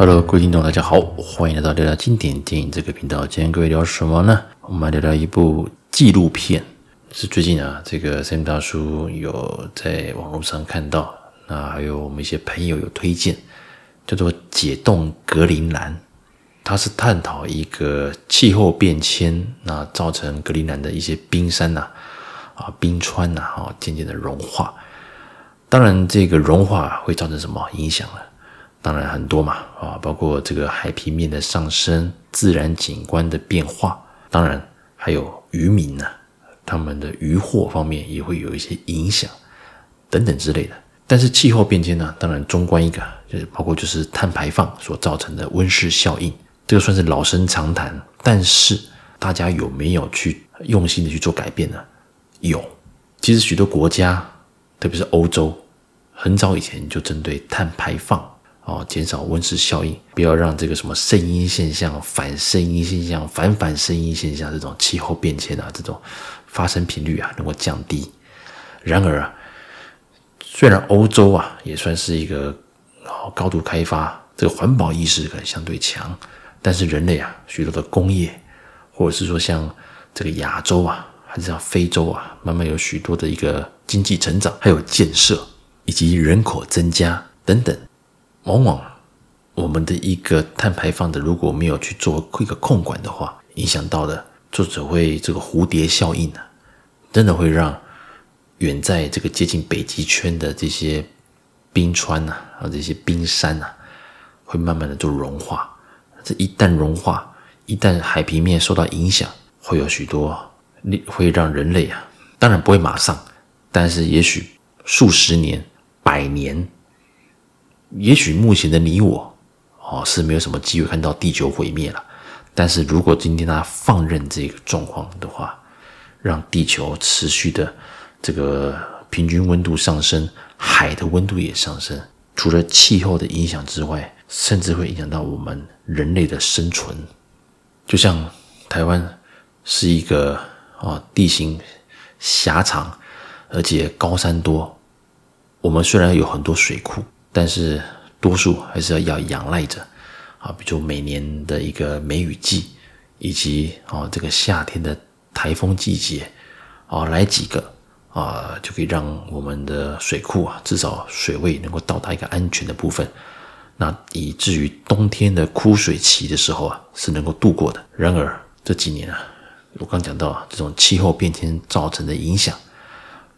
Hello，各位听众，大家好，欢迎来到聊聊经典电影这个频道。今天各位聊什么呢？我们来聊聊一部纪录片，是最近啊，这个 Sam 大叔有在网络上看到，那还有我们一些朋友有推荐，叫做《解冻格陵兰》，它是探讨一个气候变迁，那造成格陵兰的一些冰山呐、啊，啊冰川呐，啊渐渐的融化。当然，这个融化会造成什么影响呢？当然很多嘛，啊，包括这个海平面的上升、自然景观的变化，当然还有渔民呢，他们的渔获方面也会有一些影响，等等之类的。但是气候变迁呢，当然中观一个，就是包括就是碳排放所造成的温室效应，这个算是老生常谈。但是大家有没有去用心的去做改变呢？有，其实许多国家，特别是欧洲，很早以前就针对碳排放。哦，减少温室效应，不要让这个什么圣婴现象、反圣婴现象、反反圣婴现象这种气候变迁啊，这种发生频率啊能够降低。然而啊，虽然欧洲啊也算是一个高度开发，这个环保意识可能相对强，但是人类啊许多的工业，或者是说像这个亚洲啊，还是像非洲啊，慢慢有许多的一个经济成长，还有建设以及人口增加等等。往往我们的一个碳排放的，如果没有去做一个控管的话，影响到的就只会这个蝴蝶效应呢，真的会让远在这个接近北极圈的这些冰川呐，啊这些冰山呐，会慢慢的就融化。这一旦融化，一旦海平面受到影响，会有许多会让人类啊，当然不会马上，但是也许数十年、百年。也许目前的你我，哦，是没有什么机会看到地球毁灭了。但是如果今天他放任这个状况的话，让地球持续的这个平均温度上升，海的温度也上升，除了气候的影响之外，甚至会影响到我们人类的生存。就像台湾是一个啊地形狭长，而且高山多，我们虽然有很多水库。但是多数还是要要仰赖着啊，比如每年的一个梅雨季，以及啊这个夏天的台风季节，啊来几个啊就可以让我们的水库啊至少水位能够到达一个安全的部分，那以至于冬天的枯水期的时候啊是能够度过的。然而这几年啊，我刚讲到啊这种气候变迁造成的影响，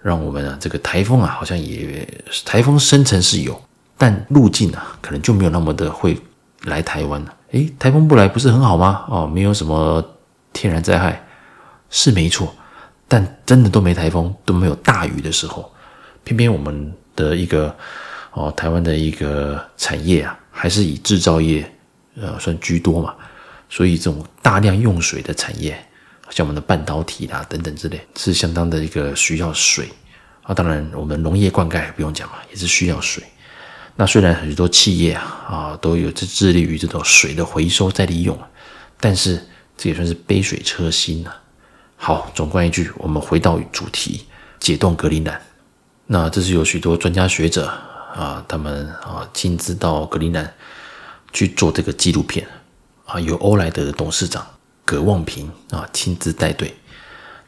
让我们啊这个台风啊好像也台风生成是有。但路径啊，可能就没有那么的会来台湾了。诶，台风不来不是很好吗？哦，没有什么天然灾害，是没错。但真的都没台风，都没有大雨的时候，偏偏我们的一个哦，台湾的一个产业啊，还是以制造业呃算居多嘛。所以这种大量用水的产业，像我们的半导体啦等等之类，是相当的一个需要水啊。当然，我们农业灌溉不用讲嘛，也是需要水。那虽然很多企业啊啊都有致致力于这种水的回收再利用，但是这也算是杯水车薪了。好，总观一句，我们回到主题，解冻格陵兰。那这是有许多专家学者啊，他们啊亲自到格陵兰去做这个纪录片啊，由欧莱德的董事长葛望平啊亲自带队，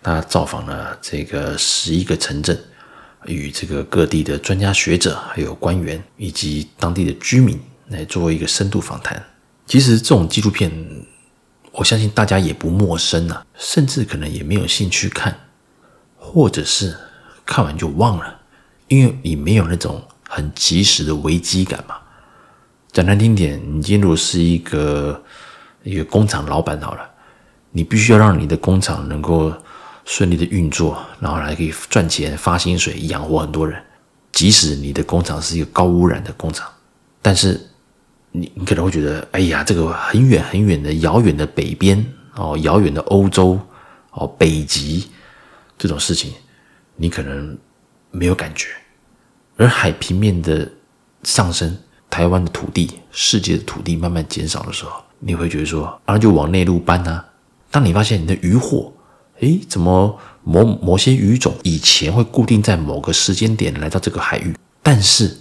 他造访了这个十一个城镇。与这个各地的专家学者、还有官员以及当地的居民来做一个深度访谈。其实这种纪录片，我相信大家也不陌生啊，甚至可能也没有兴趣看，或者是看完就忘了，因为你没有那种很及时的危机感嘛。讲难听点，你进入是一个一个工厂老板好了，你必须要让你的工厂能够。顺利的运作，然后还可以赚钱、发薪水、养活很多人。即使你的工厂是一个高污染的工厂，但是你你可能会觉得，哎呀，这个很远很远的遥远的北边哦，遥远的欧洲哦，北极这种事情，你可能没有感觉。而海平面的上升，台湾的土地、世界的土地慢慢减少的时候，你会觉得说，啊，就往内陆搬啊。当你发现你的渔获，诶，怎么某某些鱼种以前会固定在某个时间点来到这个海域，但是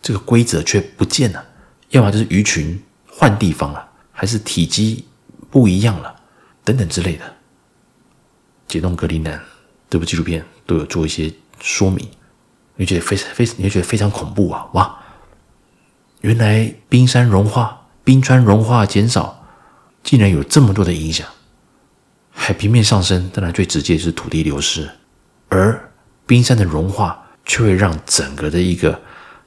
这个规则却不见了？要么就是鱼群换地方了，还是体积不一样了，等等之类的。解冻格陵兰这部纪录片都有做一些说明，你觉得非常非，你会觉得非常恐怖啊！哇，原来冰山融化、冰川融化减少，竟然有这么多的影响。海平面上升，当然最直接是土地流失，而冰山的融化却会让整个的一个，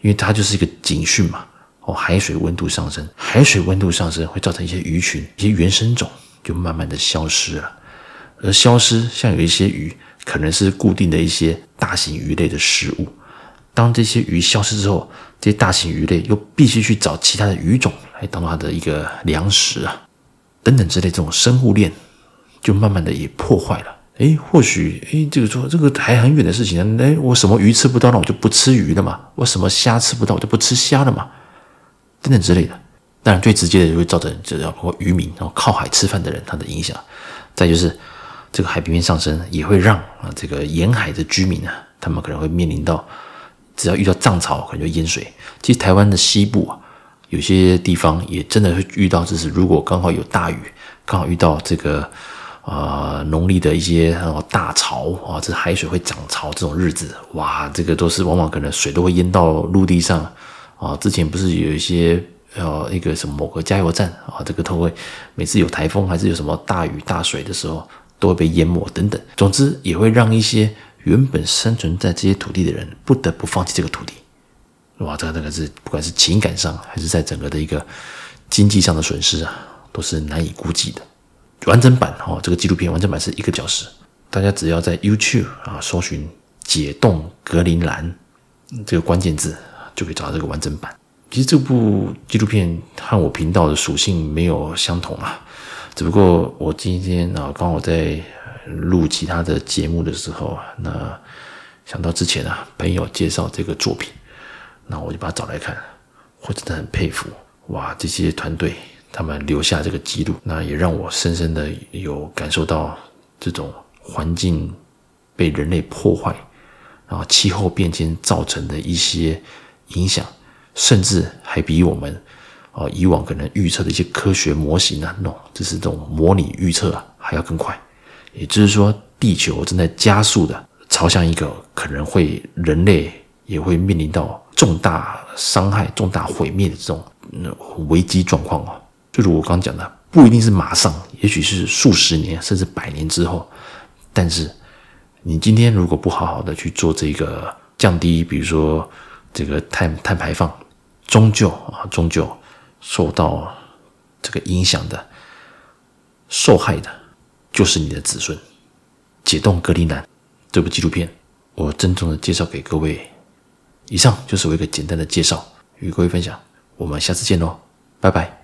因为它就是一个警讯嘛。哦，海水温度上升，海水温度上升会造成一些鱼群、一些原生种就慢慢的消失了。而消失，像有一些鱼，可能是固定的一些大型鱼类的食物。当这些鱼消失之后，这些大型鱼类又必须去找其他的鱼种来当它的一个粮食啊，等等之类这种生物链，就慢慢的也破坏了。诶，或许诶，这个说这个还很远的事情呢。诶，我什么鱼吃不到，那我就不吃鱼了嘛。我什么虾吃不到，我就不吃虾了嘛。等等之类的。当然，最直接的就会造成就是包括渔民然后靠海吃饭的人他的影响。再就是。这个海平面上升也会让啊，这个沿海的居民啊，他们可能会面临到，只要遇到涨潮，可能就淹水。其实台湾的西部啊，有些地方也真的会遇到，就是如果刚好有大雨，刚好遇到这个、呃、农历的一些大潮啊，这海水会涨潮这种日子，哇，这个都是往往可能水都会淹到陆地上啊。之前不是有一些呃一个什么某个加油站啊，这个都会每次有台风还是有什么大雨大水的时候。都会被淹没等等，总之也会让一些原本生存在这些土地的人不得不放弃这个土地。哇，这个这个是不管是情感上还是在整个的一个经济上的损失啊，都是难以估计的。完整版哦，这个纪录片完整版是一个小时，大家只要在 YouTube 啊搜寻“解冻格陵兰”这个关键字，就可以找到这个完整版。其实这部纪录片和我频道的属性没有相同啊。只不过我今天啊，刚好在录其他的节目的时候啊，那想到之前啊，朋友介绍这个作品，那我就把它找来看，我真的很佩服哇！这些团队他们留下这个记录，那也让我深深的有感受到这种环境被人类破坏，然后气候变迁造成的一些影响，甚至还比我们。啊，以往可能预测的一些科学模型啊，那就是这种模拟预测啊，还要更快。也就是说，地球正在加速的朝向一个可能会人类也会面临到重大伤害、重大毁灭的这种危机状况啊。就如我刚刚讲的，不一定是马上，也许是数十年甚至百年之后。但是，你今天如果不好好的去做这个降低，比如说这个碳碳排放，终究啊，终究。受到这个影响的、受害的，就是你的子孙。解冻格陵兰这部纪录片，我郑重的介绍给各位。以上就是我一个简单的介绍，与各位分享。我们下次见喽，拜拜。